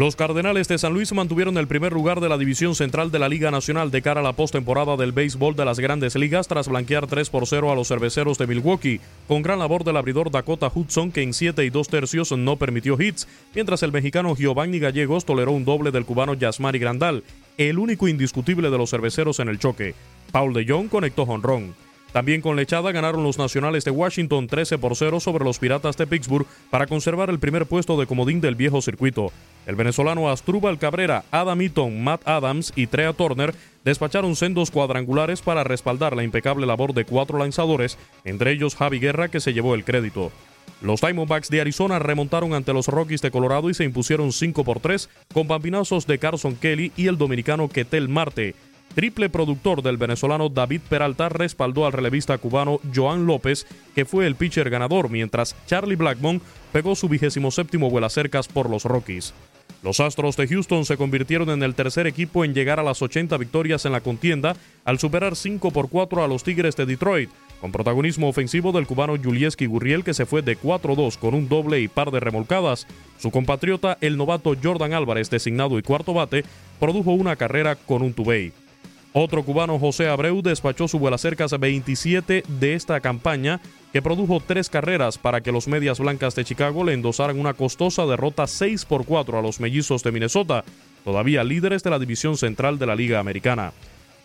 Los Cardenales de San Luis mantuvieron el primer lugar de la división central de la Liga Nacional de cara a la postemporada del béisbol de las grandes ligas tras blanquear 3 por 0 a los cerveceros de Milwaukee, con gran labor del abridor Dakota Hudson que en 7 y 2 tercios no permitió hits, mientras el mexicano Giovanni Gallegos toleró un doble del cubano Yasmari Grandal, el único indiscutible de los cerveceros en el choque. Paul de Jong conectó jonrón. También con lechada ganaron los nacionales de Washington 13 por 0 sobre los Piratas de Pittsburgh para conservar el primer puesto de comodín del viejo circuito. El venezolano Astrubal Cabrera, Adam Eaton, Matt Adams y Trea Turner despacharon sendos cuadrangulares para respaldar la impecable labor de cuatro lanzadores, entre ellos Javi Guerra que se llevó el crédito. Los Diamondbacks de Arizona remontaron ante los Rockies de Colorado y se impusieron 5 por 3 con bambinazos de Carson Kelly y el dominicano Ketel Marte. Triple productor del venezolano David Peralta respaldó al relevista cubano Joan López, que fue el pitcher ganador, mientras Charlie Blackmon pegó su vigésimo séptimo vuelacercas por los Rockies. Los Astros de Houston se convirtieron en el tercer equipo en llegar a las 80 victorias en la contienda al superar 5 por 4 a los Tigres de Detroit, con protagonismo ofensivo del cubano Julieski Gurriel que se fue de 4-2 con un doble y par de remolcadas. Su compatriota, el novato Jordan Álvarez, designado y cuarto bate, produjo una carrera con un tubey. Otro cubano, José Abreu, despachó su vuela cerca 27 de esta campaña, que produjo tres carreras para que los Medias Blancas de Chicago le endosaran una costosa derrota 6 por 4 a los Mellizos de Minnesota, todavía líderes de la división central de la Liga Americana.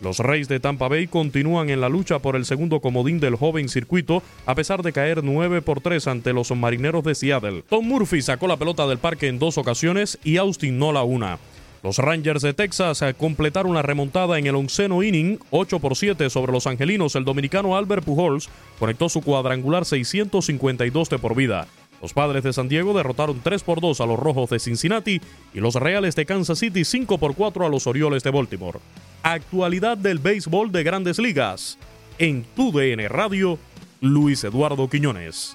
Los Reyes de Tampa Bay continúan en la lucha por el segundo comodín del joven circuito, a pesar de caer 9 por 3 ante los Marineros de Seattle. Tom Murphy sacó la pelota del parque en dos ocasiones y Austin no la una. Los Rangers de Texas completaron la remontada en el onceno inning, 8 por 7 sobre los angelinos. El dominicano Albert Pujols conectó su cuadrangular 652 de por vida. Los padres de San Diego derrotaron 3 por 2 a los Rojos de Cincinnati y los Reales de Kansas City 5 por 4 a los Orioles de Baltimore. Actualidad del béisbol de grandes ligas. En tu DN Radio, Luis Eduardo Quiñones.